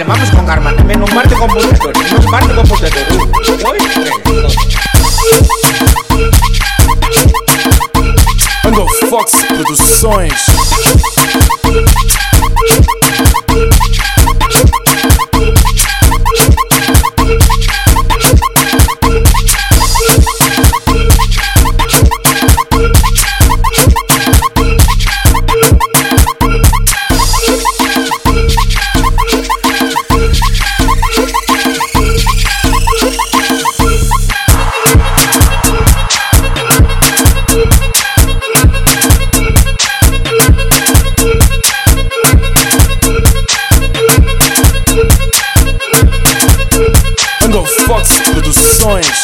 le vamos con Garman. También un parte con Productor, un parte con Putetero. Ando Fox Produções. Fox Produções.